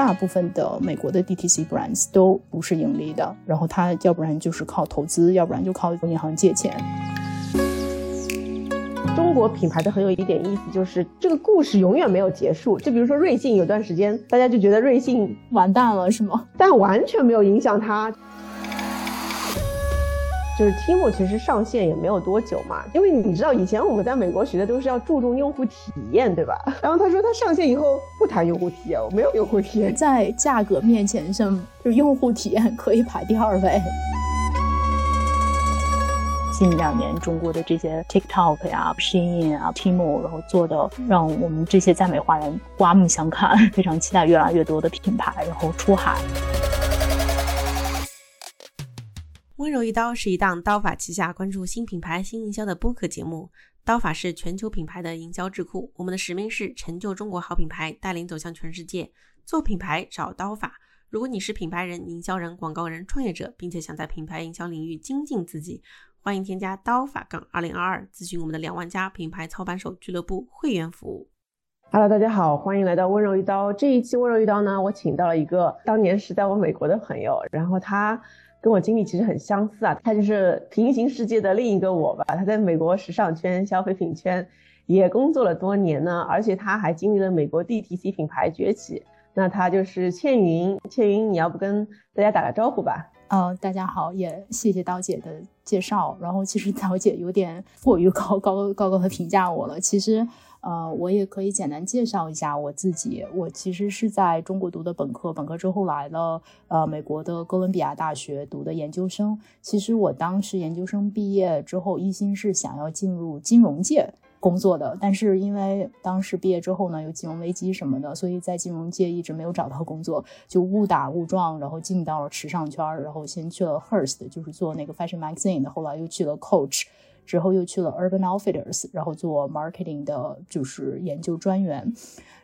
大部分的美国的 DTC brands 都不是盈利的，然后他要不然就是靠投资，要不然就靠银行借钱。中国品牌的很有一点意思，就是这个故事永远没有结束。就比如说瑞幸，有段时间大家就觉得瑞幸完蛋了，是吗？但完全没有影响它。就是 Timo 其实上线也没有多久嘛，因为你知道以前我们在美国学的都是要注重用户体验，对吧？然后他说他上线以后不谈用户体验，我没有用户体验，在价格面前上，就用户体验可以排第二位。近两年中国的这些 TikTok 呀、Shein 啊、Timo，然后做的让我们这些在美华人刮目相看，非常期待越来越多的品牌然后出海。温柔一刀是一档刀法旗下关注新品牌、新营销的播客节目。刀法是全球品牌的营销智库，我们的使命是成就中国好品牌，带领走向全世界。做品牌找刀法。如果你是品牌人、营销人、广告人、创业者，并且想在品牌营销领域精进自己，欢迎添加刀法杠二零二二，咨询我们的两万家品牌操盘手俱乐部会员服务。Hello，大家好，欢迎来到温柔一刀。这一期温柔一刀呢，我请到了一个当年是在我美国的朋友，然后他。跟我经历其实很相似啊，他就是平行世界的另一个我吧。他在美国时尚圈、消费品圈也工作了多年呢，而且他还经历了美国 DTC 品牌崛起。那他就是倩云，倩云，你要不跟大家打个招呼吧？哦，大家好，也谢谢刀姐的介绍。然后其实刀姐有点过于高高高高的评价我了，其实。呃，我也可以简单介绍一下我自己。我其实是在中国读的本科，本科之后来了呃美国的哥伦比亚大学读的研究生。其实我当时研究生毕业之后，一心是想要进入金融界工作的，但是因为当时毕业之后呢，有金融危机什么的，所以在金融界一直没有找到工作，就误打误撞，然后进到了时尚圈，然后先去了 Hearst，就是做那个 Fashion Magazine 的，后来又去了 Coach。之后又去了 Urban Outfitters，然后做 marketing 的，就是研究专员。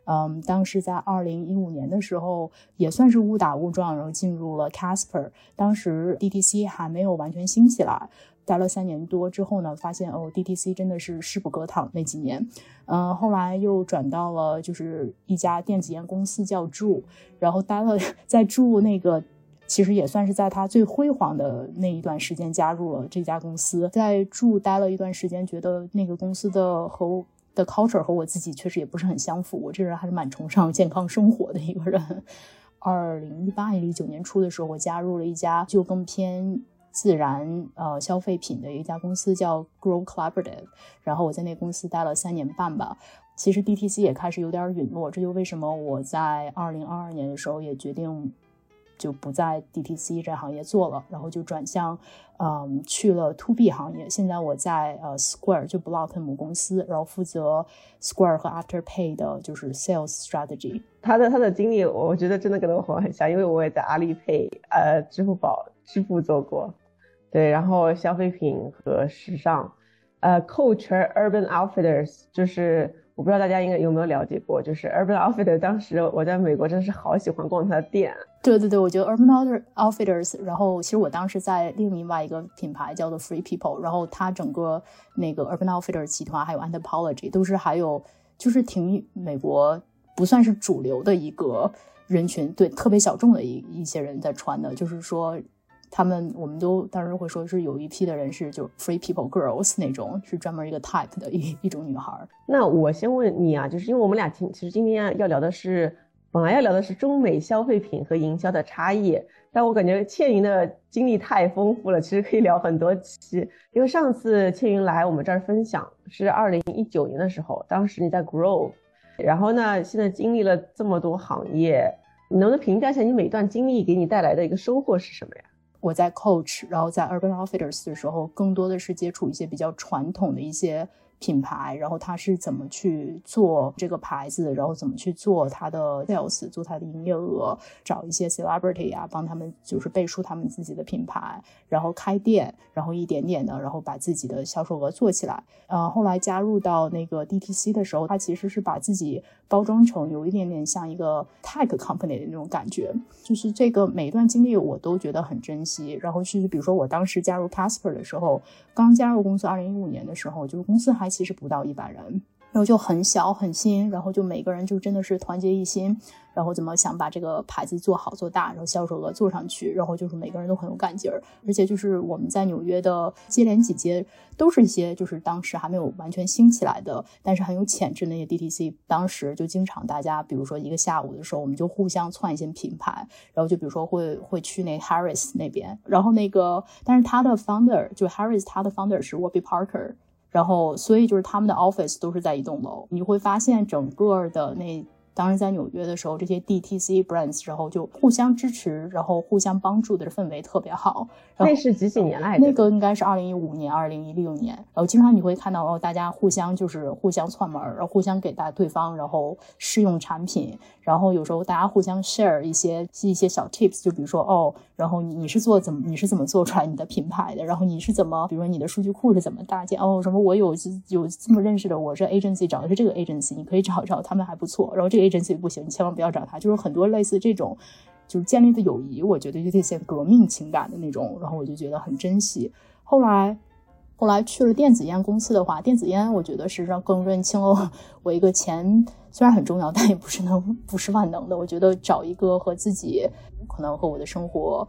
嗯，当时在二零一五年的时候，也算是误打误撞，然后进入了 Casper。当时 DTC 还没有完全兴起来，待了三年多之后呢，发现哦，DTC 真的是势不可挡。那几年，嗯，后来又转到了就是一家电子烟公司叫 Ju，然后待了在 Ju 那个。其实也算是在他最辉煌的那一段时间加入了这家公司，在住待了一段时间，觉得那个公司的和的 culture 和我自己确实也不是很相符。我这人还是蛮崇尚健康生活的一个人。二零一八年、一九年初的时候，我加入了一家就更偏自然呃消费品的一家公司，叫 Grow Collaborative。然后我在那公司待了三年半吧。其实 DTC 也开始有点陨落，这就为什么我在二零二二年的时候也决定。就不在 DTC 这行业做了，然后就转向，嗯，去了 To B 行业。现在我在呃 Square 就 Block 母公司，然后负责 Square 和 Afterpay 的就是 Sales Strategy。他的他的经历，我觉得真的跟我很像，因为我也在阿里 Pay、呃支付宝支付做过，对，然后消费品和时尚，呃，Coach Urban Outfitters 就是。我不知道大家应该有没有了解过，就是 Urban Outfitters。当时我在美国真的是好喜欢逛他的店。对对对，我觉得 Urban Outfitters。然后其实我当时在另外一个品牌叫做 Free People，然后它整个那个 Urban Outfitters 集团还有 Anthropology 都是还有就是挺美国不算是主流的一个人群，对特别小众的一一些人在穿的，就是说。他们我们都当时会说是有一批的人是就 free people girls 那种，是专门一个 type 的一一种女孩。那我先问你啊，就是因为我们俩今其实今天要聊的是，本来要聊的是中美消费品和营销的差异，但我感觉倩云的经历太丰富了，其实可以聊很多期。因为上次倩云来我们这儿分享是二零一九年的时候，当时你在 Grow，然后呢，现在经历了这么多行业，你能不能评价一下你每段经历给你带来的一个收获是什么呀？我在 Coach，然后在 Urban Outfitters 的时候，更多的是接触一些比较传统的一些。品牌，然后他是怎么去做这个牌子，然后怎么去做他的 sales，做他的营业额，找一些 celebrity 啊，帮他们就是背书他们自己的品牌，然后开店，然后一点点的，然后把自己的销售额做起来。呃，后来加入到那个 DTC 的时候，他其实是把自己包装成有一点点像一个 tech company 的那种感觉。就是这个每一段经历我都觉得很珍惜。然后是比如说我当时加入 Casper 的时候，刚加入公司，二零一五年的时候，就是公司还。其实不到一百人，然后就很小很新，然后就每个人就真的是团结一心，然后怎么想把这个牌子做好做大，然后销售额做上去，然后就是每个人都很有干劲儿。而且就是我们在纽约的接连几街，都是一些就是当时还没有完全兴起来的，但是很有潜质那些 DTC。当时就经常大家，比如说一个下午的时候，我们就互相窜一些品牌，然后就比如说会会去那 Harris 那边，然后那个但是他的 founder 就 Harris，他的 founder 是 Warby Parker。然后，所以就是他们的 office 都是在一栋楼，你会发现整个的那。当时在纽约的时候，这些 DTC brands 然后就互相支持，然后互相帮助的氛围特别好。那是几几年来的？那个应该是二零一五年、二零一六年。然后经常你会看到哦，大家互相就是互相串门，然后互相给大对方然后试用产品，然后有时候大家互相 share 一些一些小 tips，就比如说哦，然后你你是做怎么你是怎么做出来你的品牌的？然后你是怎么，比如说你的数据库是怎么搭建？哦，什么我有有这么认识的，我是 agency 找的是这个 agency，你可以找一找他们还不错。然后这个。Agency 不行，你千万不要找他。就是很多类似这种，就是建立的友谊，我觉得就这些革命情感的那种，然后我就觉得很珍惜。后来，后来去了电子烟公司的话，电子烟我觉得是让更认清了我一个钱虽然很重要，但也不是能不是万能的。我觉得找一个和自己可能和我的生活。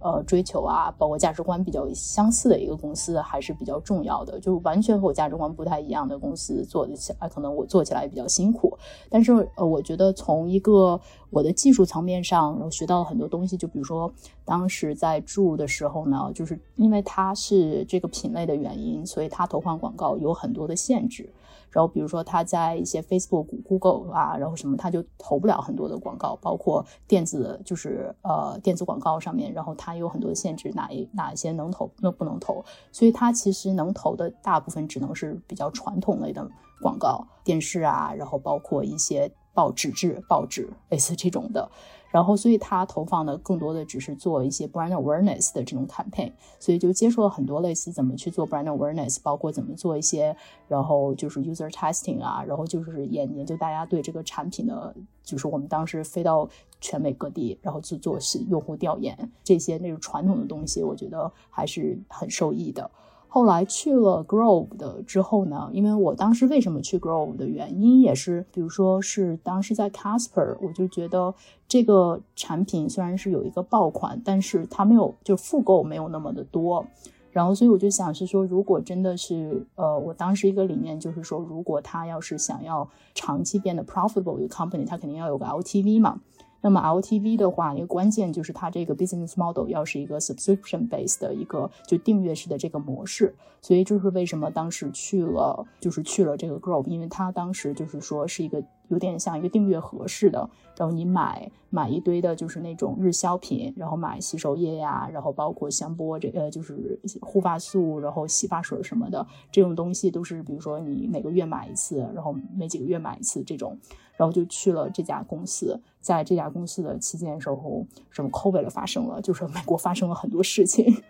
呃，追求啊，包括价值观比较相似的一个公司还是比较重要的。就是完全和我价值观不太一样的公司做的起来，可能我做起来比较辛苦。但是，呃，我觉得从一个我的技术层面上，我学到了很多东西。就比如说，当时在住的时候呢，就是因为它是这个品类的原因，所以它投放广告有很多的限制。然后，比如说他在一些 Facebook、Google 啊，然后什么，他就投不了很多的广告，包括电子，就是呃电子广告上面，然后他有很多限制，哪一哪一些能投，那不能投，所以他其实能投的大部分只能是比较传统类的广告，电视啊，然后包括一些报纸质报纸类似这种的。然后，所以他投放的更多的只是做一些 brand awareness 的这种 campaign，所以就接触了很多类似怎么去做 brand awareness，包括怎么做一些，然后就是 user testing 啊，然后就是研研究大家对这个产品的，就是我们当时飞到全美各地，然后去做是用户调研，这些那种传统的东西，我觉得还是很受益的。后来去了 Grove 的之后呢，因为我当时为什么去 Grove 的原因也是，比如说是当时在 Casper，我就觉得这个产品虽然是有一个爆款，但是它没有就复购没有那么的多，然后所以我就想是说，如果真的是呃，我当时一个理念就是说，如果他要是想要长期变得 profitable 一个 company，他肯定要有个 LTV 嘛。那么 LTV 的话，一个关键就是它这个 business model 要是一个 subscription based 的一个就订阅式的这个模式，所以就是为什么当时去了，就是去了这个 Grove，因为它当时就是说是一个。有点像一个订阅盒似的，然后你买买一堆的，就是那种日销品，然后买洗手液呀，然后包括香波这呃就是护发素，然后洗发水什么的，这种东西都是比如说你每个月买一次，然后每几个月买一次这种，然后就去了这家公司，在这家公司的期间时候，什么 COVID 发生了，就是美国发生了很多事情。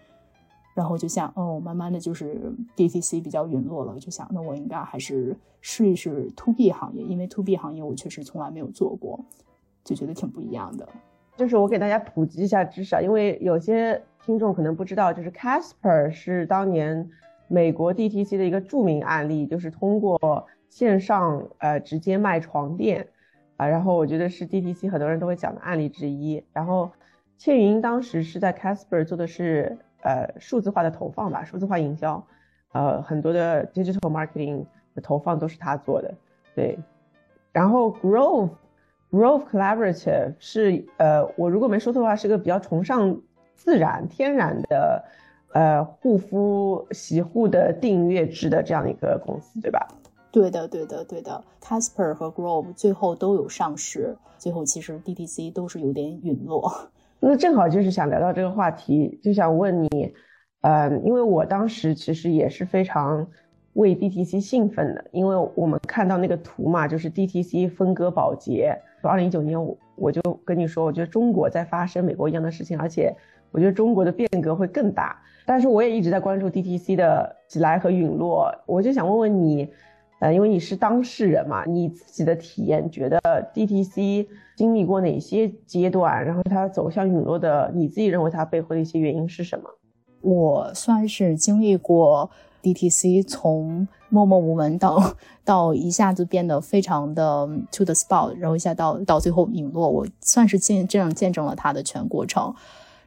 然后就想，哦，慢慢的就是 DTC 比较陨落了，就想，那我应该还是试一试 To B 行业，因为 To B 行业我确实从来没有做过，就觉得挺不一样的。就是我给大家普及一下知识啊，因为有些听众可能不知道，就是 Casper 是当年美国 DTC 的一个著名案例，就是通过线上呃直接卖床垫啊，然后我觉得是 DTC 很多人都会讲的案例之一。然后倩云当时是在 Casper 做的是。呃，数字化的投放吧，数字化营销，呃，很多的 digital marketing 的投放都是他做的，对。然后 Grove Grove Collaborative 是呃，我如果没说错的话，是个比较崇尚自然、天然的呃护肤洗护的订阅制的这样一个公司，对吧？对的，对的，对的。Casper 和 Grove 最后都有上市，最后其实 DTC 都是有点陨落。那正好就是想聊到这个话题，就想问你，呃，因为我当时其实也是非常为 DTC 兴奋的，因为我们看到那个图嘛，就是 DTC 分割保洁。二零一九年，我我就跟你说，我觉得中国在发生美国一样的事情，而且我觉得中国的变革会更大。但是我也一直在关注 DTC 的起来和陨落，我就想问问你。呃，因为你是当事人嘛，你自己的体验觉得 DTC 经历过哪些阶段，然后它走向陨落的，你自己认为它背后的一些原因是什么？我算是经历过 DTC 从默默无闻到到一下子变得非常的 to the spot，然后一下到到最后陨落，我算是见这样见证了它的全过程。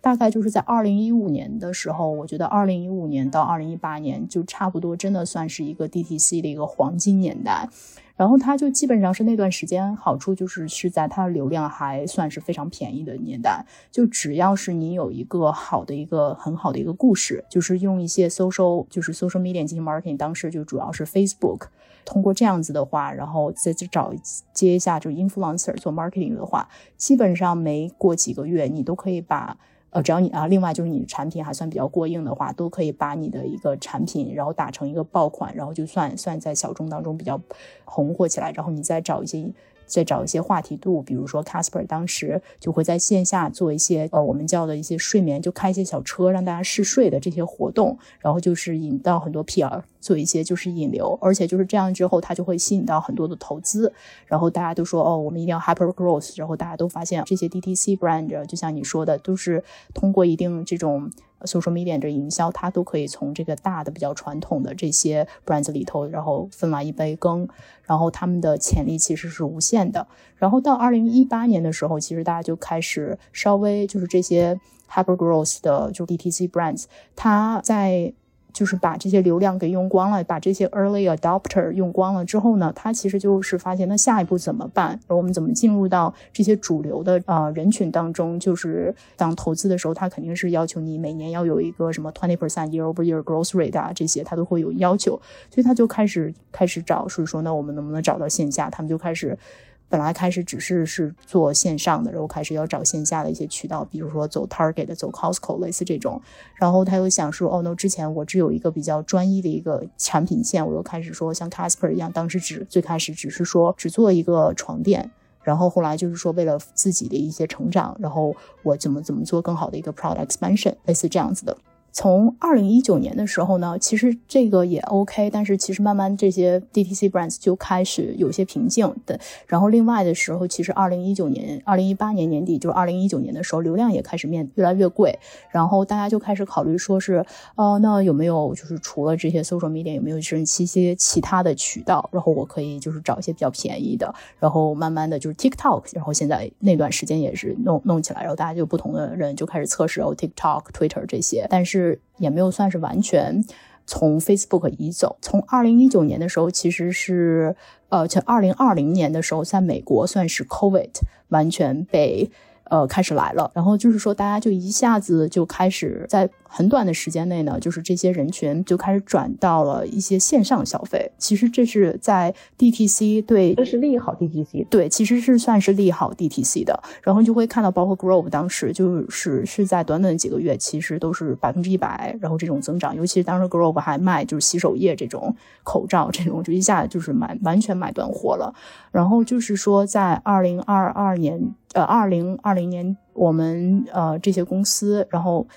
大概就是在二零一五年的时候，我觉得二零一五年到二零一八年就差不多，真的算是一个 DTC 的一个黄金年代。然后它就基本上是那段时间好处就是是在它的流量还算是非常便宜的年代。就只要是你有一个好的一个很好的一个故事，就是用一些 social 就是 social media 进行 marketing，当时就主要是 Facebook，通过这样子的话，然后再去找接一下就 influencer 做 marketing 的话，基本上没过几个月，你都可以把。呃，只要你啊，另外就是你的产品还算比较过硬的话，都可以把你的一个产品，然后打成一个爆款，然后就算算在小众当中比较红火起来，然后你再找一些。再找一些话题度，比如说 Casper 当时就会在线下做一些呃我们叫的一些睡眠，就开一些小车让大家试睡的这些活动，然后就是引到很多 PR 做一些就是引流，而且就是这样之后，它就会吸引到很多的投资，然后大家都说哦，我们一定要 hyper growth，然后大家都发现这些 DTC brand 就像你说的，都是通过一定这种。Social media 这营销，它都可以从这个大的比较传统的这些 brands 里头，然后分来一杯羹，然后他们的潜力其实是无限的。然后到二零一八年的时候，其实大家就开始稍微就是这些 hyper growth 的就是 DTC brands，它在。就是把这些流量给用光了，把这些 early adopter 用光了之后呢，他其实就是发现那下一步怎么办？我们怎么进入到这些主流的呃人群当中？就是当投资的时候，他肯定是要求你每年要有一个什么 twenty percent year over year growth rate 啊，这些他都会有要求，所以他就开始开始找，所以说那我们能不能找到线下？他们就开始。本来开始只是是做线上的，然后开始要找线下的一些渠道，比如说走 Target、走 Costco 类似这种。然后他又想说，哦，那之前我只有一个比较专一的一个产品线，我又开始说像 Casper 一样，当时只最开始只是说只做一个床垫，然后后来就是说为了自己的一些成长，然后我怎么怎么做更好的一个 product expansion，类似这样子的。从二零一九年的时候呢，其实这个也 OK，但是其实慢慢这些 DTC brands 就开始有些瓶颈的。然后另外的时候，其实二零一九年、二零一八年年底，就是二零一九年的时候，流量也开始面越来越贵。然后大家就开始考虑说是，哦，那有没有就是除了这些 social media，有没有是一些其他的渠道？然后我可以就是找一些比较便宜的。然后慢慢的就是 TikTok，然后现在那段时间也是弄弄起来，然后大家就不同的人就开始测试哦 TikTok、Twitter 这些，但是。也没有算是完全从 Facebook 移走。从二零一九年的时候，其实是呃，从二零二零年的时候，在美国算是 COVID 完全被。呃，开始来了，然后就是说，大家就一下子就开始在很短的时间内呢，就是这些人群就开始转到了一些线上消费。其实这是在 DTC 对，这是利好 DTC，对，其实是算是利好 DTC 的。然后就会看到，包括 Grove 当时就是是在短短几个月，其实都是百分之一百，然后这种增长。尤其是当时 Grove 还卖就是洗手液这种口罩这种，就一下就是买完全买断货了。然后就是说，在二零二二年。呃，二零二零年，我们呃这些公司，然后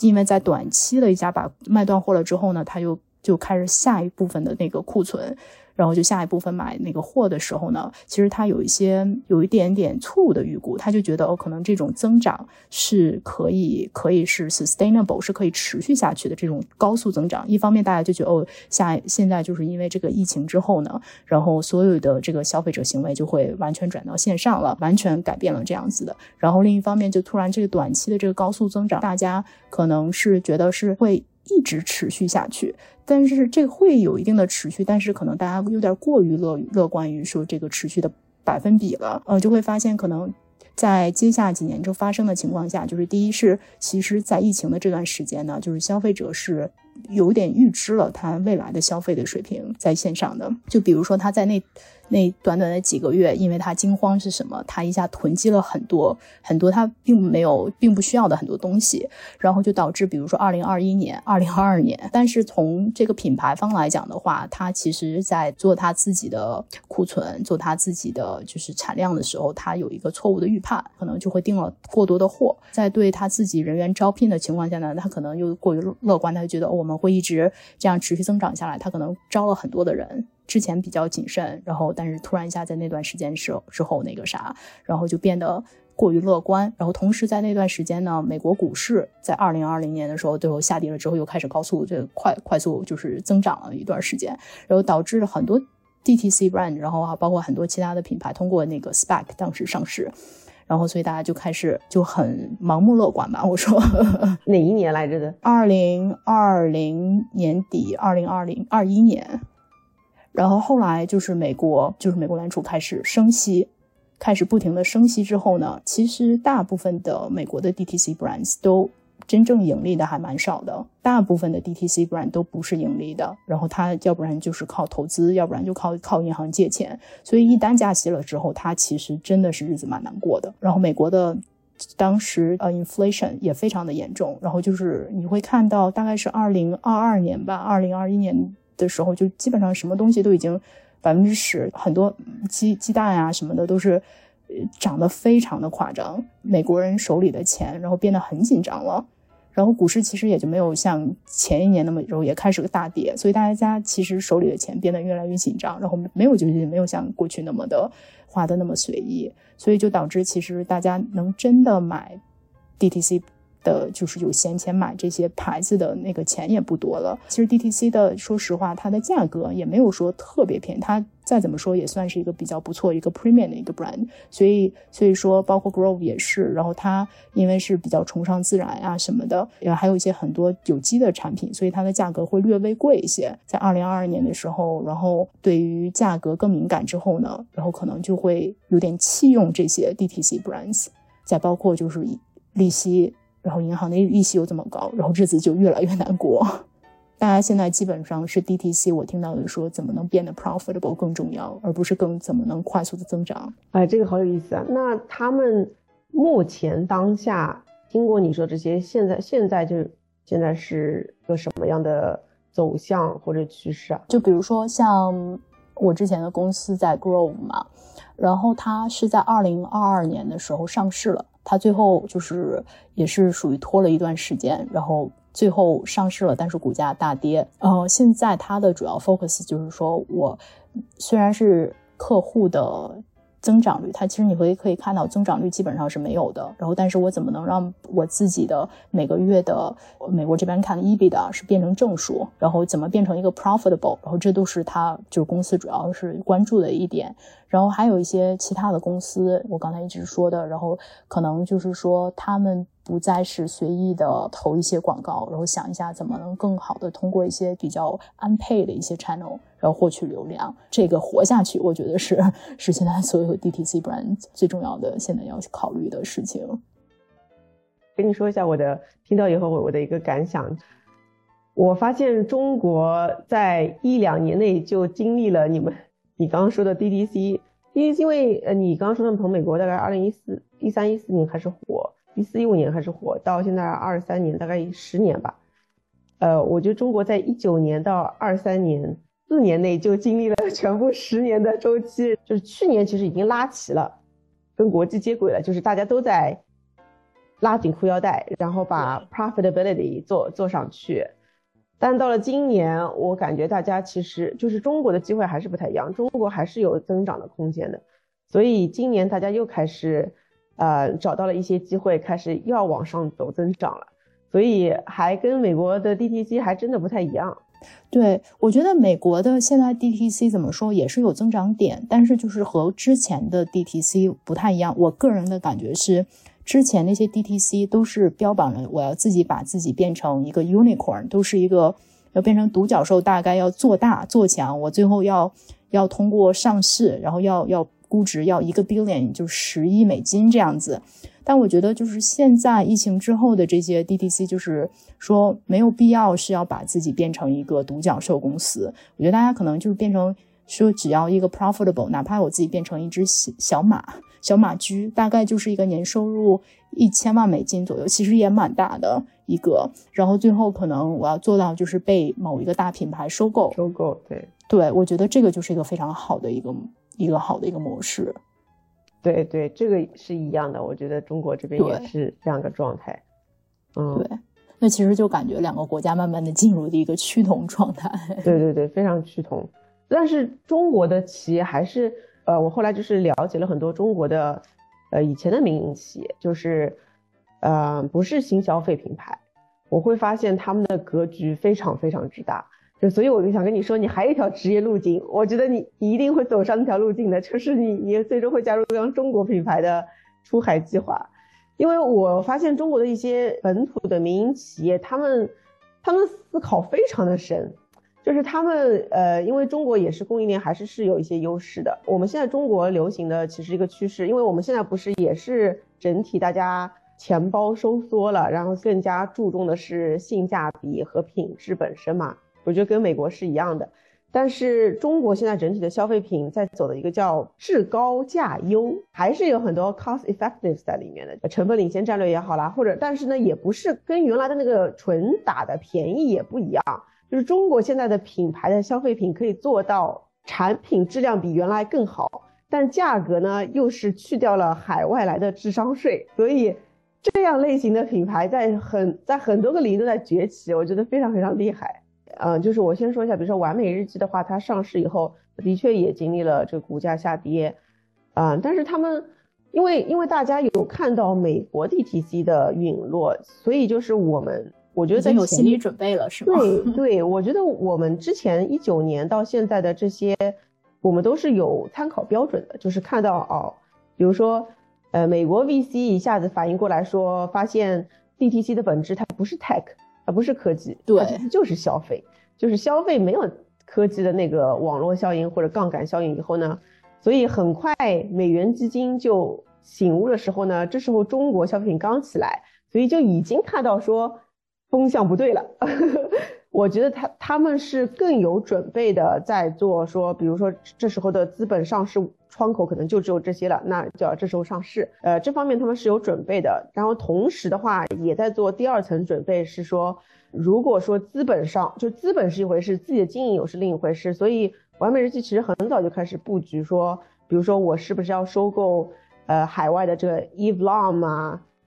因为在短期的一家把卖断货了之后呢，他就就开始下一部分的那个库存。然后就下一部分买那个货的时候呢，其实他有一些有一点点错误的预估，他就觉得哦，可能这种增长是可以可以是 sustainable，是可以持续下去的这种高速增长。一方面大家就觉得哦，下现在就是因为这个疫情之后呢，然后所有的这个消费者行为就会完全转到线上了，完全改变了这样子的。然后另一方面就突然这个短期的这个高速增长，大家可能是觉得是会。一直持续下去，但是这会有一定的持续，但是可能大家有点过于乐乐观于说这个持续的百分比了，呃，就会发现可能在接下几年就发生的情况下，就是第一是其实在疫情的这段时间呢，就是消费者是有点预知了他未来的消费的水平在线上的，就比如说他在那。那短短的几个月，因为他惊慌是什么？他一下囤积了很多很多他并没有并不需要的很多东西，然后就导致，比如说二零二一年、二零二二年。但是从这个品牌方来讲的话，他其实在做他自己的库存、做他自己的就是产量的时候，他有一个错误的预判，可能就会订了过多的货。在对他自己人员招聘的情况下呢，他可能又过于乐观，他就觉得我们会一直这样持续增长下来，他可能招了很多的人。之前比较谨慎，然后但是突然一下在那段时间时之后那个啥，然后就变得过于乐观。然后同时在那段时间呢，美国股市在二零二零年的时候最后下跌了之后，又开始高速这快快速就是增长了一段时间，然后导致了很多 DTC brand，然后啊包括很多其他的品牌通过那个 SPAC 当时上市。然后，所以大家就开始就很盲目乐观吧。我说 哪一年来着的？二零二零年底，二零二零二一年。然后后来就是美国，就是美国联储开始升息，开始不停的升息之后呢，其实大部分的美国的 DTC brands 都。真正盈利的还蛮少的，大部分的 DTC brand 都不是盈利的，然后它要不然就是靠投资，要不然就靠靠银行借钱，所以一旦加息了之后，它其实真的是日子蛮难过的。然后美国的当时呃 inflation 也非常的严重，然后就是你会看到大概是二零二二年吧，二零二一年的时候就基本上什么东西都已经百分之十，很多鸡鸡蛋啊什么的都是。涨得非常的夸张，美国人手里的钱，然后变得很紧张了，然后股市其实也就没有像前一年那么，然后也开始个大跌，所以大家其实手里的钱变得越来越紧张，然后没有就是没有像过去那么的花的那么随意，所以就导致其实大家能真的买 DTC。的就是有闲钱买这些牌子的那个钱也不多了。其实 DTC 的，说实话，它的价格也没有说特别便宜，它再怎么说也算是一个比较不错一个 premium 的一个 brand。所以，所以说包括 Grove 也是，然后它因为是比较崇尚自然啊什么的，也还有一些很多有机的产品，所以它的价格会略微贵一些。在二零二二年的时候，然后对于价格更敏感之后呢，然后可能就会有点弃用这些 DTC brands。再包括就是利息。然后银行的利息又这么高，然后日子就越来越难过。大家现在基本上是 DTC，我听到的说怎么能变得 profitable 更重要，而不是更怎么能快速的增长。哎，这个好有意思啊！那他们目前当下听过你说这些，现在现在就现在是个什么样的走向或者趋势啊？就比如说像我之前的公司在 Grove 嘛，然后它是在二零二二年的时候上市了。它最后就是也是属于拖了一段时间，然后最后上市了，但是股价大跌。呃，现在它的主要 focus 就是说我虽然是客户的。增长率，它其实你会可以看到增长率基本上是没有的。然后，但是我怎么能让我自己的每个月的美国这边看 EBITDA 是变成正数？然后怎么变成一个 profitable？然后这都是它就是公司主要是关注的一点。然后还有一些其他的公司，我刚才一直说的，然后可能就是说他们。不再是随意的投一些广告，然后想一下怎么能更好的通过一些比较安配的一些 channel，然后获取流量。这个活下去，我觉得是是现在所有 DTC brand 最重要的现在要考虑的事情。跟你说一下我的听到以后我我的一个感想，我发现中国在一两年内就经历了你们你刚刚说的 DTC，因为因为呃你刚刚说的从美国大概二零一四一三一四年开始火。一四一五年开始火，到现在二三年，大概十年吧。呃，我觉得中国在一九年到二三年四年内就经历了 全部十年的周期，就是去年其实已经拉齐了，跟国际接轨了，就是大家都在拉紧裤腰带，然后把 profitability 做做上去。但到了今年，我感觉大家其实就是中国的机会还是不太一样，中国还是有增长的空间的，所以今年大家又开始。呃，找到了一些机会，开始要往上走增长了，所以还跟美国的 DTC 还真的不太一样。对我觉得美国的现在 DTC 怎么说也是有增长点，但是就是和之前的 DTC 不太一样。我个人的感觉是，之前那些 DTC 都是标榜了我要自己把自己变成一个 unicorn，都是一个要变成独角兽，大概要做大做强，我最后要要通过上市，然后要要。估值要一个 billion，就十亿美金这样子，但我觉得就是现在疫情之后的这些 DTC，就是说没有必要是要把自己变成一个独角兽公司。我觉得大家可能就是变成说只要一个 profitable，哪怕我自己变成一只小小马、小马驹，大概就是一个年收入一千万美金左右，其实也蛮大的一个。然后最后可能我要做到就是被某一个大品牌收购，收购，对对，我觉得这个就是一个非常好的一个。一个好的一个模式，对对，这个是一样的。我觉得中国这边也是这样的状态。嗯，对，那其实就感觉两个国家慢慢的进入的一个趋同状态。对对对，非常趋同。但是中国的企业还是，呃，我后来就是了解了很多中国的，呃以前的民营企业，就是呃不是新消费品牌，我会发现他们的格局非常非常之大。就所以我就想跟你说，你还有一条职业路径，我觉得你一定会走上那条路径的，就是你你最终会加入像中国品牌的出海计划。因为我发现中国的一些本土的民营企业，他们他们思考非常的深，就是他们呃，因为中国也是供应链还是是有一些优势的。我们现在中国流行的其实一个趋势，因为我们现在不是也是整体大家钱包收缩了，然后更加注重的是性价比和品质本身嘛。我觉得跟美国是一样的，但是中国现在整体的消费品在走的一个叫质高价优，还是有很多 cost effective 在里面的，成本领先战略也好啦，或者但是呢，也不是跟原来的那个纯打的便宜也不一样，就是中国现在的品牌的消费品可以做到产品质量比原来更好，但价格呢又是去掉了海外来的智商税，所以这样类型的品牌在很在很多个领域都在崛起，我觉得非常非常厉害。嗯，就是我先说一下，比如说完美日记的话，它上市以后的确也经历了这个股价下跌，啊，但是他们因为因为大家有看到美国 DTC 的陨落，所以就是我们我觉得在有心理准备了，是吗？对 对，我觉得我们之前一九年到现在的这些，我们都是有参考标准的，就是看到哦，比如说呃，美国 VC 一下子反应过来说，发现 DTC 的本质它不是 tech。而不是科技，对，就是消费，就是消费没有科技的那个网络效应或者杠杆效应以后呢，所以很快美元基金就醒悟的时候呢，这时候中国消费品刚起来，所以就已经看到说风向不对了。我觉得他他们是更有准备的在做说，比如说这时候的资本上市窗口可能就只有这些了，那就要这时候上市。呃，这方面他们是有准备的。然后同时的话，也在做第二层准备，是说如果说资本上就资本是一回事，自己的经营又是另一回事。所以完美日记其实很早就开始布局，说比如说我是不是要收购呃海外的这个 Eve Lom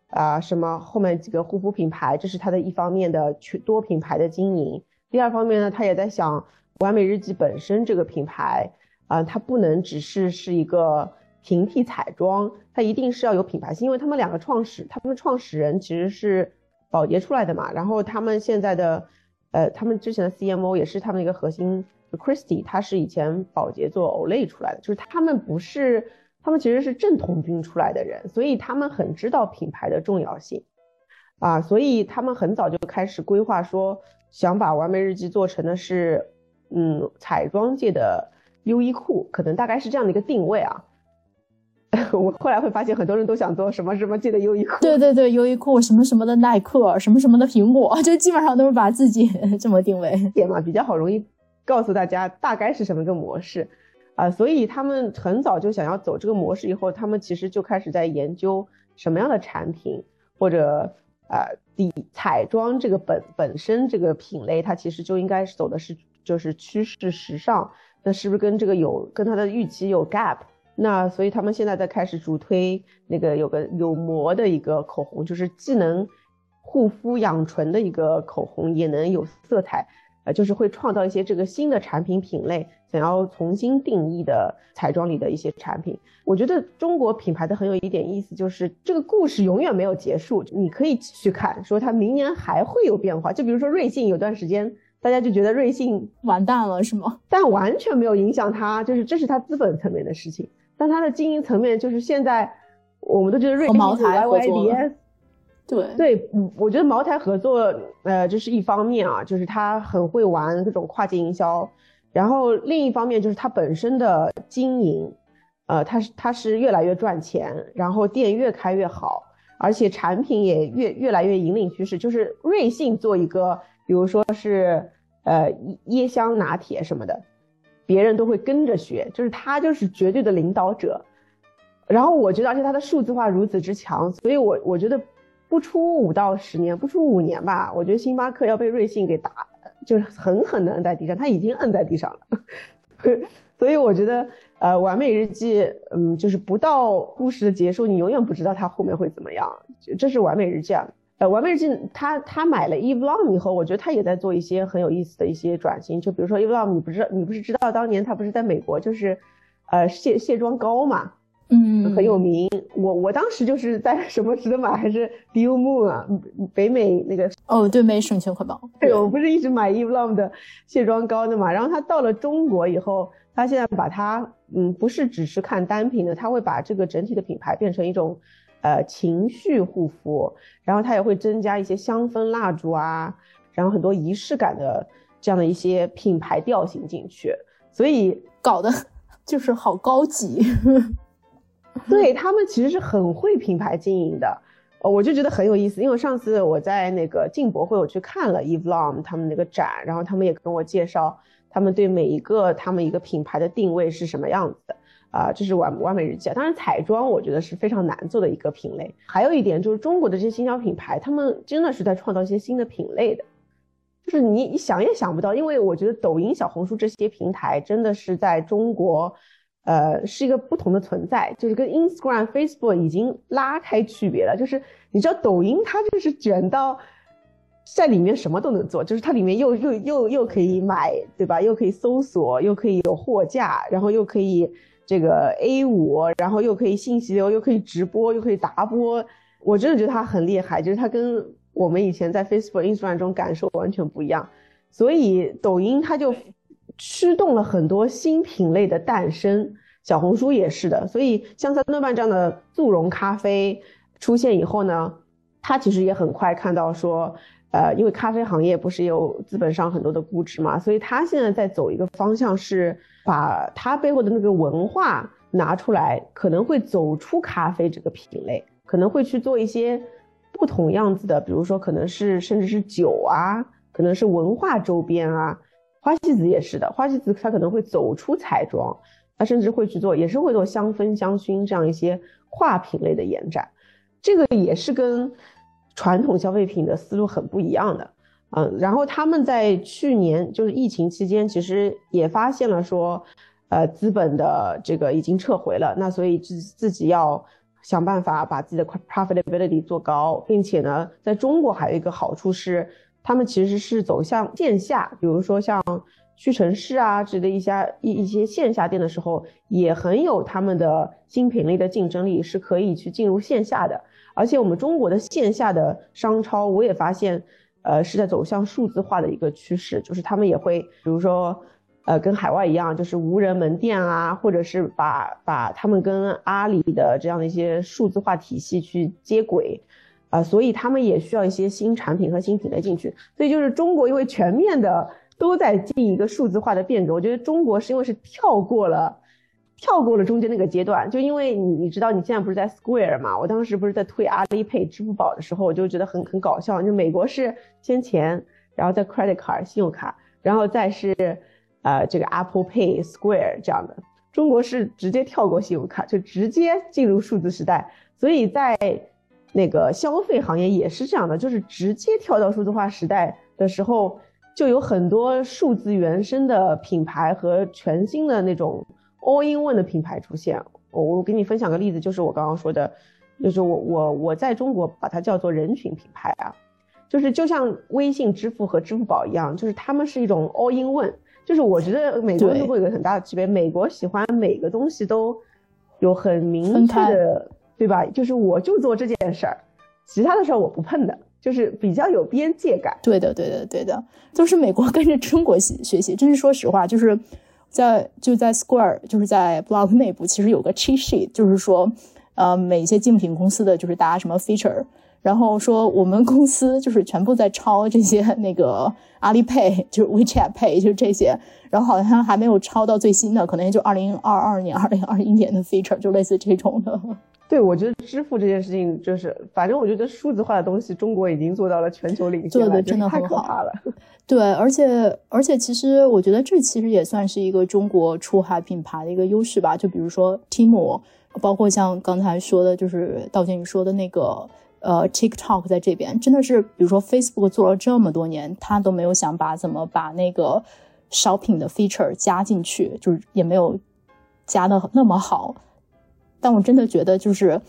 啊。什么后面几个护肤品牌，这是它的一方面的去多品牌的经营。第二方面呢，他也在想完美日记本身这个品牌啊，它不能只是是一个平替彩妆，它一定是要有品牌性。因为他们两个创始，他们创始人其实是宝洁出来的嘛。然后他们现在的，呃，他们之前的 CMO 也是他们一个核心，Christy，他是以前宝洁做 Olay 出来的，就是他们不是。他们其实是正统军出来的人，所以他们很知道品牌的重要性，啊，所以他们很早就开始规划说，想把完美日记做成的是，嗯，彩妆界的优衣库，可能大概是这样的一个定位啊。我后来会发现，很多人都想做什么什么界的优衣库，对对对，优衣库什么什么的耐克，什么什么的苹果，就基本上都是把自己 这么定位，点嘛比较好，容易告诉大家大概是什么个模式。啊，所以他们很早就想要走这个模式，以后他们其实就开始在研究什么样的产品，或者呃，底彩妆这个本本身这个品类，它其实就应该是走的是就是趋势时尚，那是不是跟这个有跟它的预期有 gap？那所以他们现在在开始主推那个有个有膜的一个口红，就是既能护肤养唇的一个口红，也能有色彩。呃，就是会创造一些这个新的产品品类，想要重新定义的彩妆里的一些产品。我觉得中国品牌的很有一点意思，就是这个故事永远没有结束，你可以继续看，说它明年还会有变化。就比如说瑞幸，有段时间大家就觉得瑞幸完蛋了，是吗？但完全没有影响它，就是这是它资本层面的事情，但它的经营层面就是现在我们都觉得瑞幸茅台对。对，我觉得茅台合作，呃，这是一方面啊，就是他很会玩这种跨界营销，然后另一方面就是它本身的经营，呃，它是它是越来越赚钱，然后店越开越好，而且产品也越越来越引领趋势，就是瑞幸做一个，比如说是呃椰香拿铁什么的，别人都会跟着学，就是他就是绝对的领导者，然后我觉得，而且它的数字化如此之强，所以我我觉得。不出五到十年，不出五年吧，我觉得星巴克要被瑞幸给打，就是狠狠的摁在地上，他已经摁在地上了。所以我觉得，呃，完美日记，嗯，就是不到故事的结束，你永远不知道它后面会怎么样。这是完美日记啊，呃，完美日记，他他买了 Eve Lom 以后，我觉得他也在做一些很有意思的一些转型，就比如说 Eve Lom，你不知道你不是知道当年他不是在美国就是，呃，卸卸妆膏嘛。嗯，很有名。我我当时就是在 什么值得买还是 Deal Moon 啊，北美那个哦，对美省钱快报。对，我不是一直买 Eve Lom 的卸妆膏的嘛，然后他到了中国以后，他现在把它嗯不是只是看单品的，它会把这个整体的品牌变成一种呃情绪护肤，然后它也会增加一些香氛蜡烛啊，然后很多仪式感的这样的一些品牌调性进去，所以搞得。就是好高级，对他们其实是很会品牌经营的，呃，我就觉得很有意思。因为上次我在那个进博会，我去看了 Eve Lom 他们那个展，然后他们也跟我介绍他们对每一个他们一个品牌的定位是什么样子的啊，这是完完美日记。当然，彩妆我觉得是非常难做的一个品类。还有一点就是中国的这些新疆品牌，他们真的是在创造一些新的品类的。就是你你想也想不到，因为我觉得抖音、小红书这些平台真的是在中国，呃，是一个不同的存在，就是跟 Instagram、Facebook 已经拉开区别了。就是你知道，抖音它就是卷到在里面什么都能做，就是它里面又又又又可以买，对吧？又可以搜索，又可以有货架，然后又可以这个 A 五，然后又可以信息流，又可以直播，又可以达播。我真的觉得它很厉害，就是它跟。我们以前在 Facebook、Instagram 中感受完全不一样，所以抖音它就驱动了很多新品类的诞生。小红书也是的，所以像三顿半这样的速溶咖啡出现以后呢，它其实也很快看到说，呃，因为咖啡行业不是有资本上很多的估值嘛，所以它现在在走一个方向是把它背后的那个文化拿出来，可能会走出咖啡这个品类，可能会去做一些。不同样子的，比如说可能是甚至是酒啊，可能是文化周边啊，花西子也是的，花西子它可能会走出彩妆，它甚至会去做，也是会做香氛、香薰这样一些跨品类的延展，这个也是跟传统消费品的思路很不一样的，嗯，然后他们在去年就是疫情期间，其实也发现了说，呃，资本的这个已经撤回了，那所以自自己要。想办法把自己的 profitability 做高，并且呢，在中国还有一个好处是，他们其实是走向线下，比如说像屈臣氏啊之类的一家一一些线下店的时候，也很有他们的新品类的竞争力，是可以去进入线下的。而且我们中国的线下的商超，我也发现，呃，是在走向数字化的一个趋势，就是他们也会，比如说。呃，跟海外一样，就是无人门店啊，或者是把把他们跟阿里的这样的一些数字化体系去接轨，啊，所以他们也需要一些新产品和新品类进去。所以就是中国因为全面的都在进一个数字化的变革，我觉得中国是因为是跳过了，跳过了中间那个阶段。就因为你你知道你现在不是在 Square 嘛，我当时不是在推阿里 Pay 支付宝的时候，我就觉得很很搞笑。就美国是先钱，然后再 credit card 信用卡，然后再是。呃，这个 Apple Pay、Square 这样的，中国是直接跳过信用卡，就直接进入数字时代。所以在那个消费行业也是这样的，就是直接跳到数字化时代的时候，就有很多数字原生的品牌和全新的那种 All in One 的品牌出现。我我给你分享个例子，就是我刚刚说的，就是我我我在中国把它叫做人群品牌啊，就是就像微信支付和支付宝一样，就是他们是一种 All in One。就是我觉得美国中国有个很大的区别，美国喜欢每个东西都有很明确的，对吧？就是我就做这件事儿，其他的事儿我不碰的，就是比较有边界感。对的，对的，对的，都是美国跟着中国学习。真是说实话，就是在就在 Square，就是在 Blog 内部，其实有个 cheat sheet，就是说，呃，每一些竞品公司的就是大家什么 feature。然后说我们公司就是全部在抄这些那个阿里 Pay，就是 WeChat Pay，就是这些。然后好像还没有抄到最新的，可能也就二零二二年、二零二一年的 feature，就类似这种的。对，我觉得支付这件事情就是，反正我觉得数字化的东西，中国已经做到了全球领先，做的真的太可怕了。对，而且而且其实我觉得这其实也算是一个中国出海品牌的一个优势吧。就比如说 Timo，包括像刚才说的，就是道歉你说的那个。呃，TikTok 在这边真的是，比如说 Facebook 做了这么多年，他都没有想把怎么把那个 shopping 的 feature 加进去，就是也没有加的那么好。但我真的觉得，就是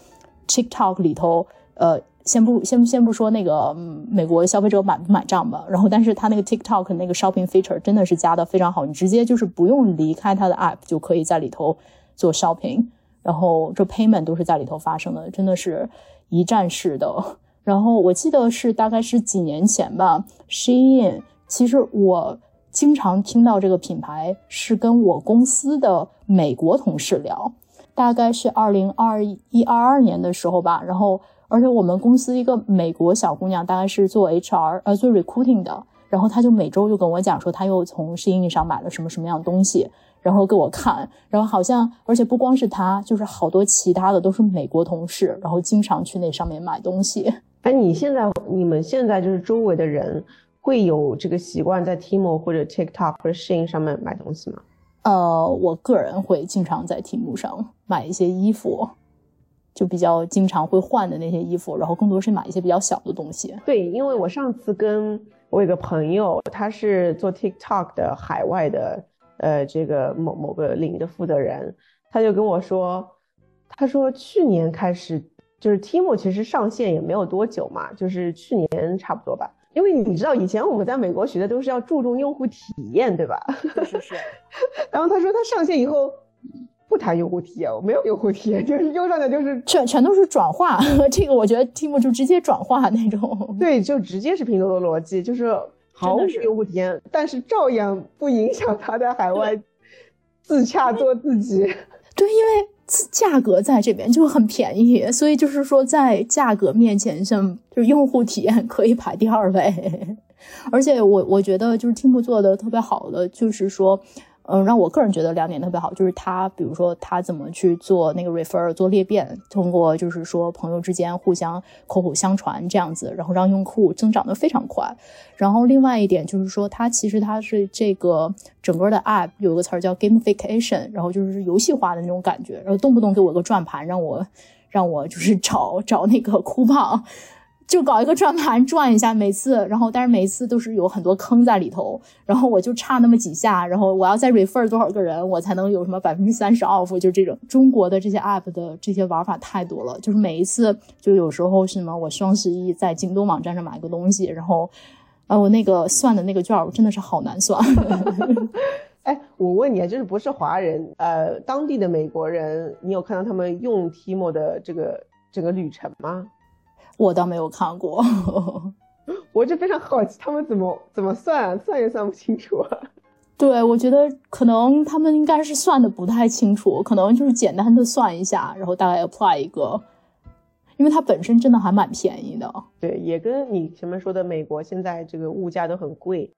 TikTok 里头，呃，先不先先不说那个嗯美国消费者买不买账吧，然后，但是他那个 TikTok 那个 shopping feature 真的是加的非常好，你直接就是不用离开他的 app 就可以在里头做 shopping。然后这 payment 都是在里头发生的，真的是一站式的。然后我记得是大概是几年前吧，Shein，其实我经常听到这个品牌是跟我公司的美国同事聊，大概是二零二一二二年的时候吧。然后而且我们公司一个美国小姑娘，大概是做 HR 呃做 recruiting 的，然后她就每周就跟我讲说，她又从 Shein 上买了什么什么样的东西。然后给我看，然后好像，而且不光是她，就是好多其他的都是美国同事，然后经常去那上面买东西。哎，你现在你们现在就是周围的人会有这个习惯在 Timo 或者 TikTok 或者 Shein 上面买东西吗？呃，我个人会经常在 Timo 上买一些衣服，就比较经常会换的那些衣服，然后更多是买一些比较小的东西。对，因为我上次跟我有个朋友，他是做 TikTok 的海外的。呃，这个某某个领域的负责人，他就跟我说，他说去年开始就是 Timo 其实上线也没有多久嘛，就是去年差不多吧。因为你知道以前我们在美国学的都是要注重用户体验，对吧？是是。然后他说他上线以后不谈用户体验，我没有用户体验，就是右上角就是全全都是转化。这个我觉得 Timo 就直接转化那种。对，就直接是拼多多逻辑，就是。毫无用户体验，但是照样不影响他在海外自洽做自己。对，因为价格在这边就很便宜，所以就是说在价格面前像，就是用户体验可以排第二位。而且我我觉得就是听不做的特别好的，就是说。嗯，让我个人觉得两点特别好，就是他，比如说他怎么去做那个 refer，做裂变，通过就是说朋友之间互相口口相传这样子，然后让用户增长的非常快。然后另外一点就是说，它其实它是这个整个的 app 有个词儿叫 gamification，然后就是游戏化的那种感觉，然后动不动给我个转盘，让我让我就是找找那个 酷胖。就搞一个转盘转一下，每次，然后但是每次都是有很多坑在里头，然后我就差那么几下，然后我要再 refer 多少个人，我才能有什么百分之三十 off，就这种中国的这些 app 的这些玩法太多了，就是每一次就有时候什么我双十一在京东网站上买个东西，然后啊我那个算的那个券我真的是好难算。哎，我问你啊，就是不是华人，呃，当地的美国人，你有看到他们用 Timo 的这个这个旅程吗？我倒没有看过，我就非常好奇他们怎么怎么算，算也算不清楚。对，我觉得可能他们应该是算的不太清楚，可能就是简单的算一下，然后大概 apply 一个，因为它本身真的还蛮便宜的。对，也跟你前面说的美国现在这个物价都很贵，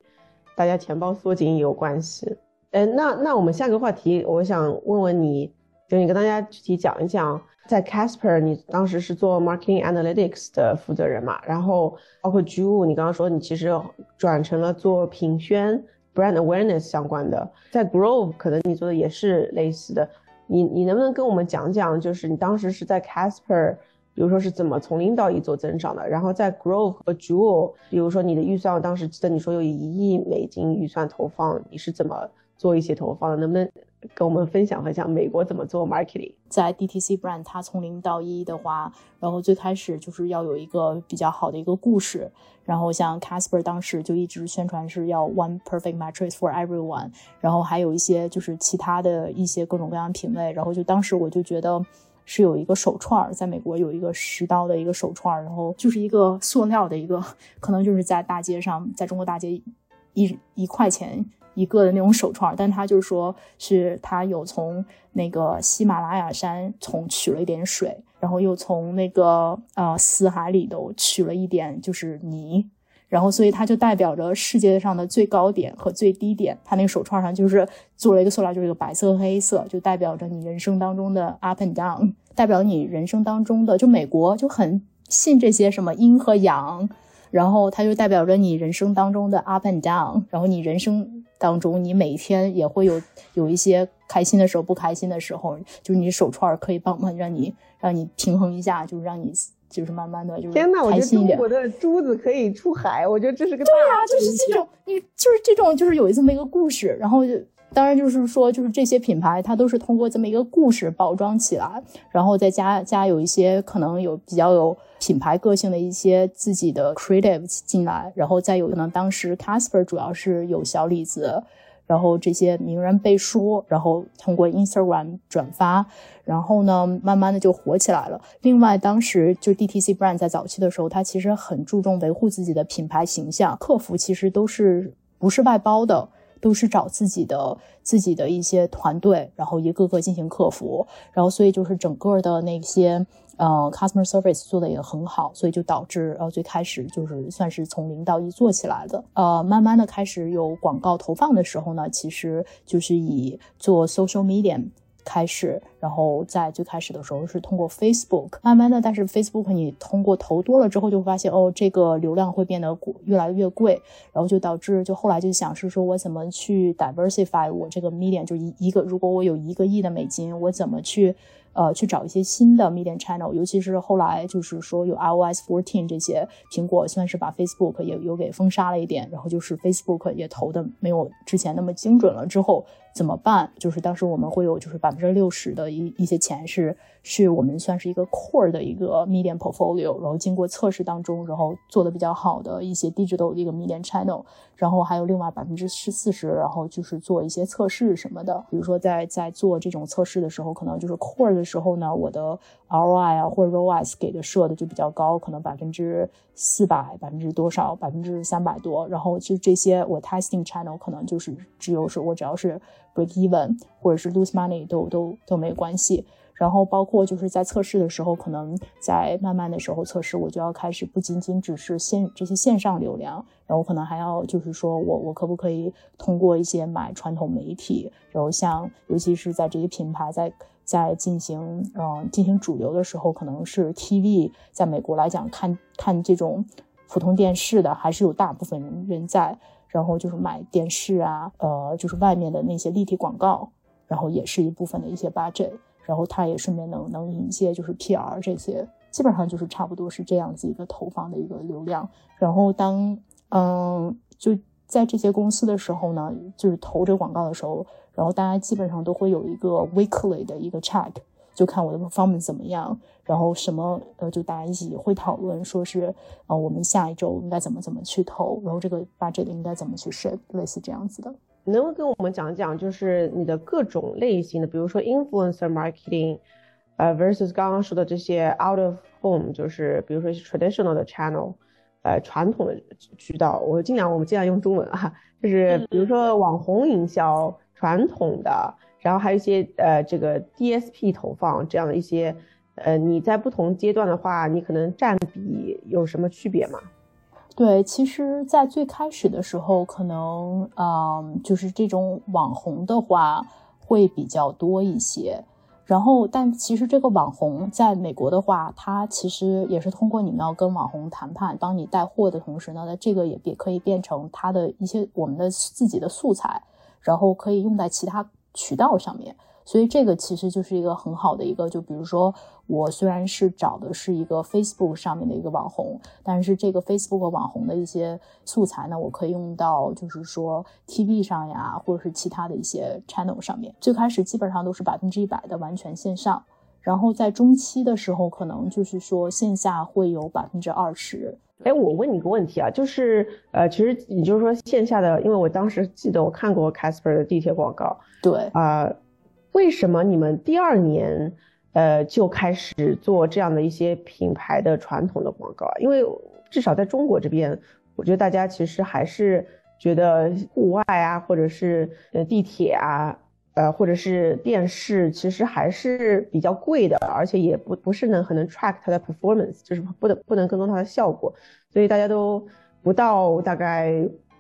大家钱包缩紧也有关系。哎，那那我们下个话题，我想问问你，就你跟大家具体讲一讲。在 Casper，你当时是做 marketing analytics 的负责人嘛？然后包括 Ju，你刚刚说你其实转成了做品宣 brand awareness 相关的。在 Grove，可能你做的也是类似的。你你能不能跟我们讲讲，就是你当时是在 Casper，比如说是怎么从零到一做增长的？然后在 Grove 和 Ju，比如说你的预算，我当时记得你说有一亿美金预算投放，你是怎么做一些投放的？能不能？跟我们分享分享美国怎么做 marketing，在 DTC brand 它从零到一的话，然后最开始就是要有一个比较好的一个故事，然后像 Casper 当时就一直宣传是要 one perfect mattress for everyone，然后还有一些就是其他的一些各种各样品类，然后就当时我就觉得是有一个手串，在美国有一个十刀的一个手串，然后就是一个塑料的一个，可能就是在大街上，在中国大街一一块钱。一个的那种手串，但他就是说是他有从那个喜马拉雅山从取了一点水，然后又从那个呃死海里头取了一点就是泥，然后所以它就代表着世界上的最高点和最低点。他那个手串上就是做了一个塑料，就是一个白色和黑色，就代表着你人生当中的 up and down，代表你人生当中的就美国就很信这些什么阴和阳，然后它就代表着你人生当中的 up and down，然后你人生。当中，你每天也会有有一些开心的时候，不开心的时候，就是你手串可以帮忙让你让你平衡一下，就是让你就是慢慢的就是天呐，开心一点。我的珠子可以出海，我觉得这是个对啊，就是这种，你就是这种，就是有这么一个故事，然后当然就是说，就是这些品牌它都是通过这么一个故事包装起来，然后再加加有一些可能有比较有。品牌个性的一些自己的 creative 进来，然后再有可能当时 Casper 主要是有小李子，然后这些名人背书，然后通过 Instagram 转发，然后呢，慢慢的就火起来了。另外，当时就 DTC brand 在早期的时候，它其实很注重维护自己的品牌形象，客服其实都是不是外包的，都是找自己的自己的一些团队，然后一个个进行客服，然后所以就是整个的那些。呃，customer service 做的也很好，所以就导致呃最开始就是算是从零到一做起来的。呃，慢慢的开始有广告投放的时候呢，其实就是以做 social media 开始，然后在最开始的时候是通过 Facebook，慢慢的，但是 Facebook 你通过投多了之后，就会发现哦，这个流量会变得越来越贵，然后就导致就后来就想是说我怎么去 diversify 我这个 media，就一一个如果我有一个亿的美金，我怎么去。呃，去找一些新的 media channel，尤其是后来就是说有 iOS fourteen 这些，苹果算是把 Facebook 也有给封杀了一点，然后就是 Facebook 也投的没有之前那么精准了。之后怎么办？就是当时我们会有就是百分之六十的一一些钱是是我们算是一个 core 的一个 media portfolio，然后经过测试当中，然后做的比较好的一些 digital 的一个 media channel，然后还有另外百分之十四十，然后就是做一些测试什么的，比如说在在做这种测试的时候，可能就是 core 的时候呢，我的 ROI 啊或者 ROAS 给的设的就比较高，可能百分之四百、百分之多少、百分之三百多。然后就这些我 testing channel 可能就是只有是我只要是 break even 或者是 lose money 都都都没关系。然后包括就是在测试的时候，可能在慢慢的时候测试，我就要开始不仅仅只是线这些线上流量，然后可能还要就是说我我可不可以通过一些买传统媒体，然后像尤其是在这些品牌在。在进行嗯进行主流的时候，可能是 TV，在美国来讲，看看这种普通电视的还是有大部分人人在，然后就是买电视啊，呃，就是外面的那些立体广告，然后也是一部分的一些 budget，然后它也顺便能能引一些就是 PR 这些，基本上就是差不多是这样子一个投放的一个流量，然后当嗯就在这些公司的时候呢，就是投这个广告的时候。然后大家基本上都会有一个 weekly 的一个 check，就看我的 performance 怎么样，然后什么呃，就大家一起会讨论，说是呃我们下一周应该怎么怎么去投，然后这个 budget 应该怎么去 shape，类似这样子的。能不能跟我们讲讲，就是你的各种类型的，比如说 influencer marketing，呃 versus 刚刚说的这些 out of home，就是比如说 traditional 的 channel，呃传统的渠道，我尽量我们尽量用中文啊，就是比如说网红营销。传统的，然后还有一些呃，这个 DSP 投放这样的一些，呃，你在不同阶段的话，你可能占比有什么区别吗？对，其实，在最开始的时候，可能嗯，就是这种网红的话会比较多一些。然后，但其实这个网红在美国的话，它其实也是通过你们要跟网红谈判，当你带货的同时呢，那这个也也可以变成它的一些我们的自己的素材。然后可以用在其他渠道上面，所以这个其实就是一个很好的一个，就比如说我虽然是找的是一个 Facebook 上面的一个网红，但是这个 Facebook 网红的一些素材呢，我可以用到就是说 TV 上呀，或者是其他的一些 channel 上面。最开始基本上都是百分之一百的完全线上，然后在中期的时候，可能就是说线下会有百分之二十。哎，我问你个问题啊，就是呃，其实你就是说线下的，因为我当时记得我看过 Casper 的地铁广告，对啊，为什么你们第二年呃就开始做这样的一些品牌的传统的广告啊？因为至少在中国这边，我觉得大家其实还是觉得户外啊，或者是呃地铁啊。呃，或者是电视，其实还是比较贵的，而且也不不是能很能 track 它的 performance，就是不能不能跟踪它的效果，所以大家都不到大概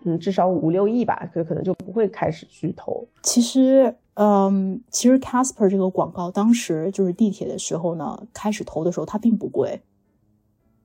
嗯至少五六亿吧，可可能就不会开始去投。其实，嗯，其实 Casper 这个广告当时就是地铁的时候呢，开始投的时候它并不贵，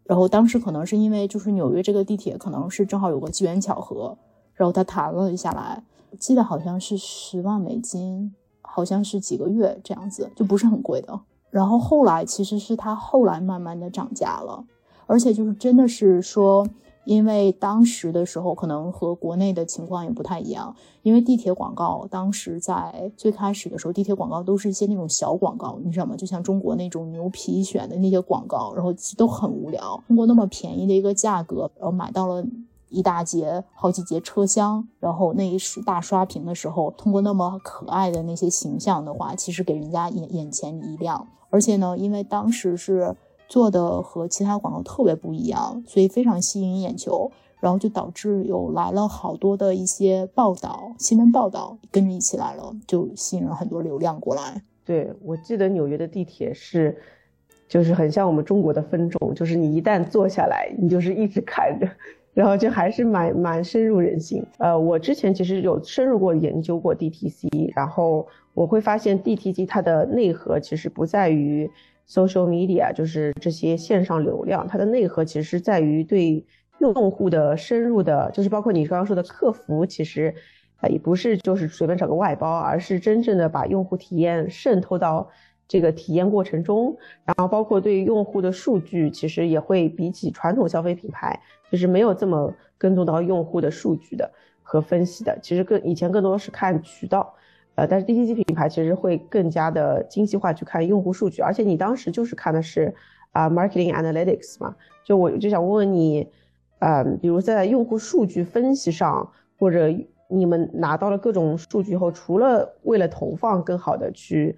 然后当时可能是因为就是纽约这个地铁可能是正好有个机缘巧合，然后他谈了下来。记得好像是十万美金，好像是几个月这样子，就不是很贵的。然后后来其实是他后来慢慢的涨价了，而且就是真的是说，因为当时的时候可能和国内的情况也不太一样，因为地铁广告当时在最开始的时候，地铁广告都是一些那种小广告，你知道吗？就像中国那种牛皮癣的那些广告，然后都很无聊。通过那么便宜的一个价格，然后买到了。一大节、好几节车厢，然后那一时大刷屏的时候，通过那么可爱的那些形象的话，其实给人家眼眼前一亮。而且呢，因为当时是做的和其他广告特别不一样，所以非常吸引眼球，然后就导致有来了好多的一些报道、新闻报道跟着一起来了，就吸引了很多流量过来。对我记得纽约的地铁是。就是很像我们中国的分众，就是你一旦坐下来，你就是一直看着，然后就还是蛮蛮深入人心。呃，我之前其实有深入过研究过 DTC，然后我会发现 DTC 它的内核其实不在于 social media，就是这些线上流量，它的内核其实是在于对用户的深入的，就是包括你刚刚说的客服，其实也不是就是随便找个外包，而是真正的把用户体验渗透到。这个体验过程中，然后包括对用户的数据，其实也会比起传统消费品牌，就是没有这么跟踪到用户的数据的和分析的。其实更以前更多是看渠道，呃，但是 DTC 品牌其实会更加的精细化去看用户数据，而且你当时就是看的是啊 marketing analytics 嘛，就我就想问问你，嗯，比如在用户数据分析上，或者你们拿到了各种数据后，除了为了投放更好的去。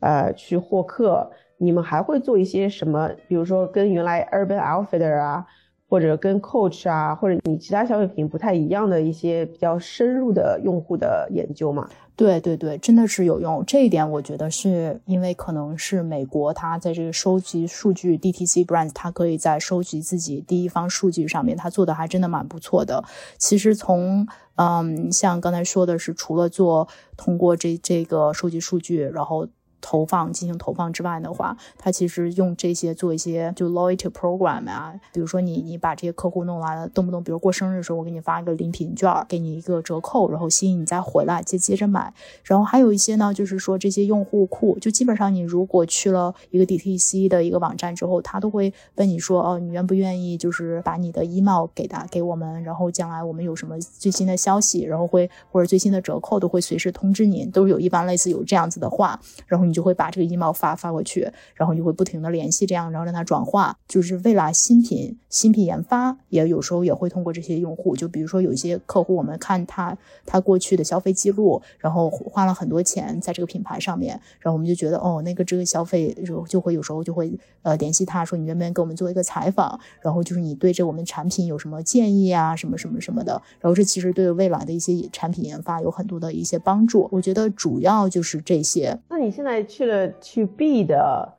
呃，去获客，你们还会做一些什么？比如说跟原来 Urban Outfitter 啊，或者跟 Coach 啊，或者你其他消费品不太一样的一些比较深入的用户的研究吗？对对对，真的是有用。这一点我觉得是因为可能是美国，它在这个收集数据，DTC brand 它可以在收集自己第一方数据上面，它做的还真的蛮不错的。其实从嗯，像刚才说的是，除了做通过这这个收集数据，然后投放进行投放之外的话，它其实用这些做一些就 loyalty program 啊，比如说你你把这些客户弄完了，动不动比如过生日的时候，我给你发一个礼品券，给你一个折扣，然后吸引你再回来接接着买。然后还有一些呢，就是说这些用户库，就基本上你如果去了一个 DTC 的一个网站之后，他都会问你说，哦，你愿不愿意就是把你的 email 给他给我们，然后将来我们有什么最新的消息，然后会或者最新的折扣都会随时通知您，都是有一般类似有这样子的话，然后。你就会把这个 email 发发过去，然后你会不停的联系，这样然后让它转化。就是未来新品新品研发也有时候也会通过这些用户，就比如说有一些客户，我们看他他过去的消费记录，然后花了很多钱在这个品牌上面，然后我们就觉得哦，那个这个消费就就会有时候就会呃联系他说你愿不愿意给我们做一个采访，然后就是你对这我们产品有什么建议啊，什么什么什么的，然后这其实对未来的一些产品研发有很多的一些帮助。我觉得主要就是这些。那你现在？去了 To B 的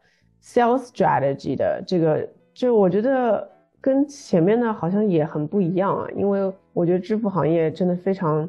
sales strategy 的这个，就我觉得跟前面的好像也很不一样啊，因为我觉得支付行业真的非常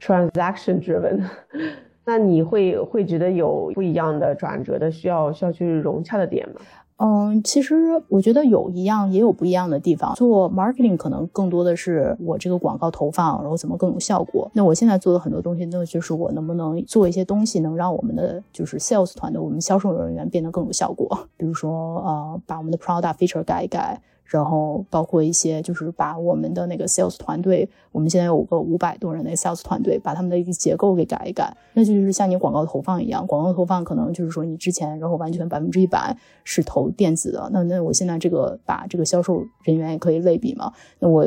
transaction driven。那你会会觉得有不一样的转折的需要需要去融洽的点吗？嗯，其实我觉得有一样也有不一样的地方。做 marketing 可能更多的是我这个广告投放，然后怎么更有效果。那我现在做的很多东西，那就是我能不能做一些东西，能让我们的就是 sales 团队，我们销售人员变得更有效果。比如说，呃，把我们的 product feature 改一改。然后包括一些，就是把我们的那个 sales 团队，我们现在有个五百多人的 sales 团队，把他们的一个结构给改一改。那就是像你广告投放一样，广告投放可能就是说你之前然后完全百分之一百是投电子的，那那我现在这个把这个销售人员也可以类比嘛？那我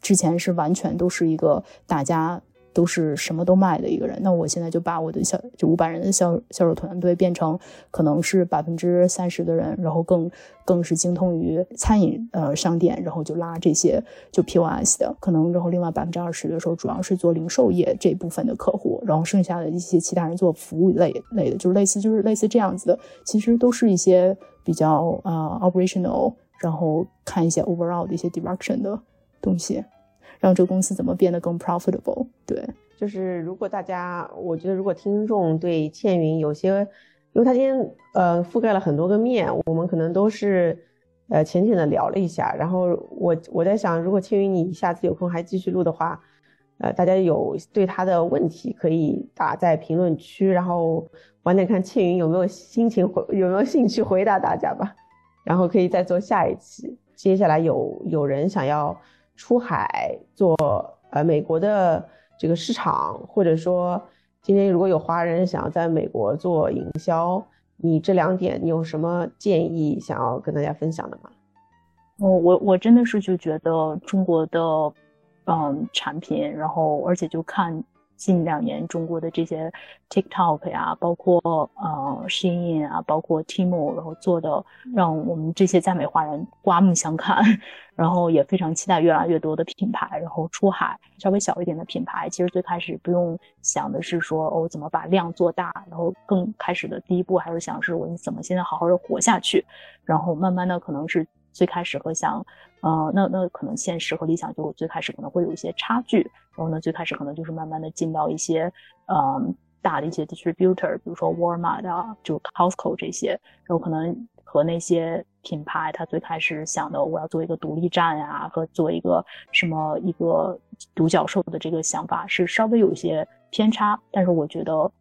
之前是完全都是一个大家。都是什么都卖的一个人，那我现在就把我的销就五百人的销销售团队变成可能是百分之三十的人，然后更更是精通于餐饮呃商店，然后就拉这些就 POS 的，可能然后另外百分之二十的时候主要是做零售业这部分的客户，然后剩下的一些其他人做服务类类的，就是类似就是类似这样子的，其实都是一些比较呃 operational，然后看一些 overall 的一些 direction 的东西。让这个公司怎么变得更 profitable？对，就是如果大家，我觉得如果听众对倩云有些，因为他今天呃覆盖了很多个面，我们可能都是呃浅浅的聊了一下。然后我我在想，如果倩云你下次有空还继续录的话，呃，大家有对他的问题可以打在评论区，然后晚点看倩云有没有心情回有没有兴趣回答大家吧。然后可以再做下一期。接下来有有人想要。出海做呃美国的这个市场，或者说今天如果有华人想要在美国做营销，你这两点你有什么建议想要跟大家分享的吗？哦，我我真的是就觉得中国的嗯产品，然后而且就看。近两年中国的这些 TikTok 呀，包括呃 Shein 啊，包括 Temu，然后做的让我们这些在美华人刮目相看，然后也非常期待越来越多的品牌，然后出海稍微小一点的品牌，其实最开始不用想的是说哦怎么把量做大，然后更开始的第一步还是想是我怎么现在好好的活下去，然后慢慢的可能是。最开始和想，呃，那那可能现实和理想就最开始可能会有一些差距，然后呢，最开始可能就是慢慢的进到一些，嗯，大的一些 distributor，比如说 Walmart 啊，就 Costco 这些，然后可能和那些品牌，他最开始想的我要做一个独立站呀，和做一个什么一个独角兽的这个想法是稍微有一些偏差，但是我觉得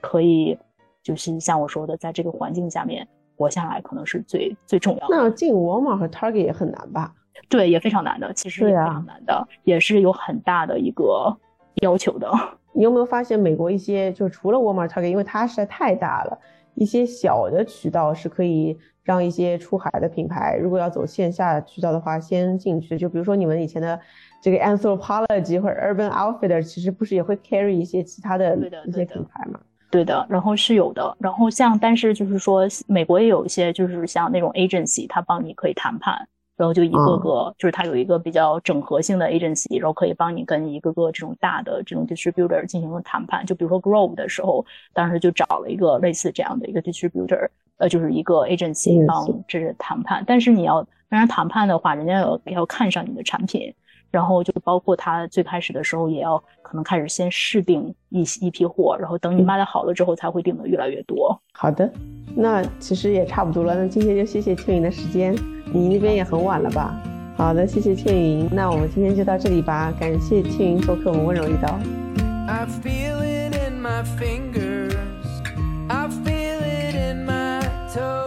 可以，就是像我说的，在这个环境下面。活下来可能是最最重要的。那进沃尔玛和 Target 也很难吧？对，也非常难的。其实也非常难的，也是有很大的一个要求的。你有没有发现，美国一些就是除了沃尔玛、Target，因为它实在太大了，一些小的渠道是可以让一些出海的品牌，如果要走线下渠道的话，先进去。就比如说你们以前的这个 Anthropologie 或者 Urban Outfitter，其实不是也会 carry 一些其他的一些品牌吗？对的，然后是有的，然后像但是就是说，美国也有一些就是像那种 agency，他帮你可以谈判，然后就一个个就是他有一个比较整合性的 agency，然后可以帮你跟一个个这种大的这种 distributor 进行谈判。就比如说 Grove 的时候，当时就找了一个类似这样的一个 distributor，呃，就是一个 agency 帮这是谈判。但是你要跟人谈判的话，人家要要看上你的产品。然后就包括他最开始的时候，也要可能开始先试订一一批货，然后等你卖的好了之后，才会订的越来越多。好的，那其实也差不多了。那今天就谢谢庆云的时间，你那边也很晚了吧？好的，谢谢庆云。那我们今天就到这里吧，感谢庆云做客我们温柔一刀。Christmas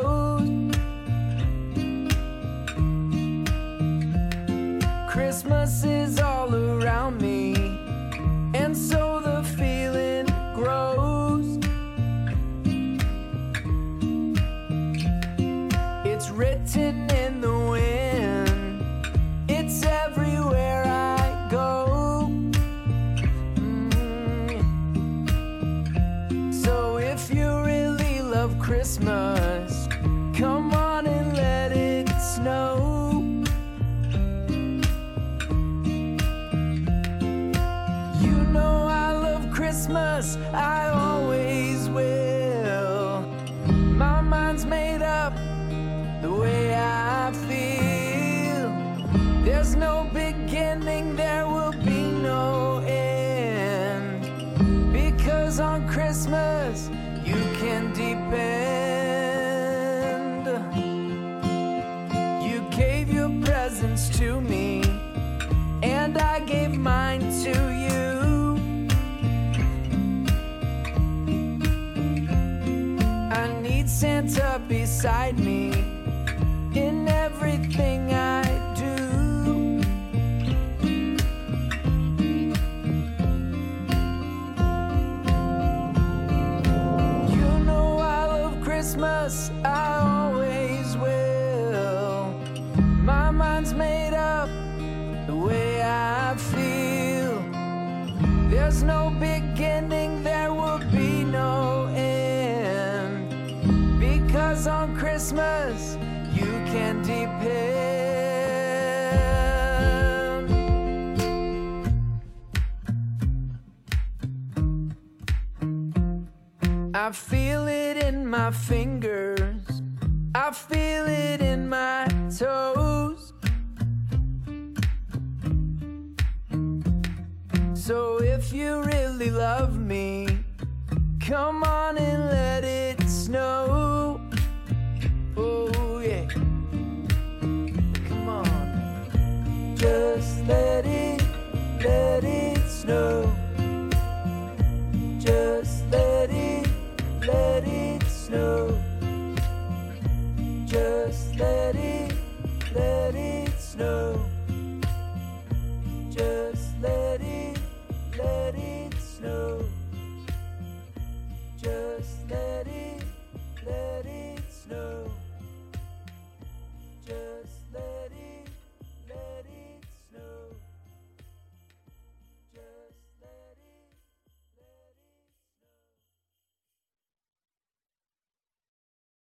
beside me in everything I do. You know I love Christmas, I my fingers. I feel it in my toes. So if you really love me, come on and let it snow. Oh, yeah. Come on. Just let it, let it snow. snow. Just let it, let it snow.